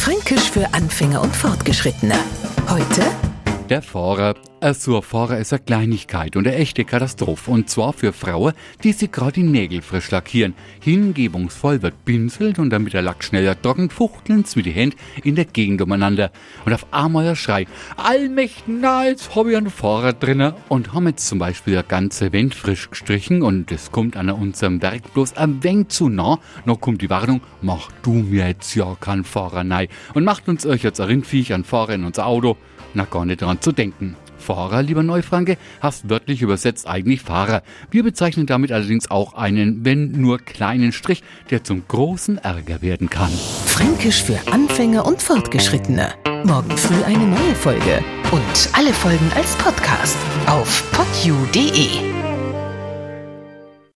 Fränkisch für Anfänger und Fortgeschrittene. Heute Der Fahrer. So ein Fahrer ist eine Kleinigkeit und eine echte Katastrophe. Und zwar für Frauen, die sich gerade die Nägel frisch lackieren. Hingebungsvoll wird pinselt und damit der Lack schneller trocknet, fuchteln sie mit die Hände in der Gegend umeinander. Und auf einmal ein Schrei. Allmächten, na, jetzt hab ich einen Fahrer drinnen. Und haben jetzt zum Beispiel eine ganze Wand frisch gestrichen und es kommt an unserem Werk bloß ein wenig zu nah. Noch kommt die Warnung, mach du mir jetzt ja keinen Fahrer nein. Und macht uns euch jetzt ein Rindviech an Fahrer in unser Auto. Na, gar nicht dran zu denken. Fahrer, lieber Neufranke, hast wörtlich übersetzt eigentlich Fahrer. Wir bezeichnen damit allerdings auch einen, wenn nur kleinen Strich, der zum großen Ärger werden kann. Fränkisch für Anfänger und Fortgeschrittene. Morgen früh eine neue Folge. Und alle Folgen als Podcast auf podu.de.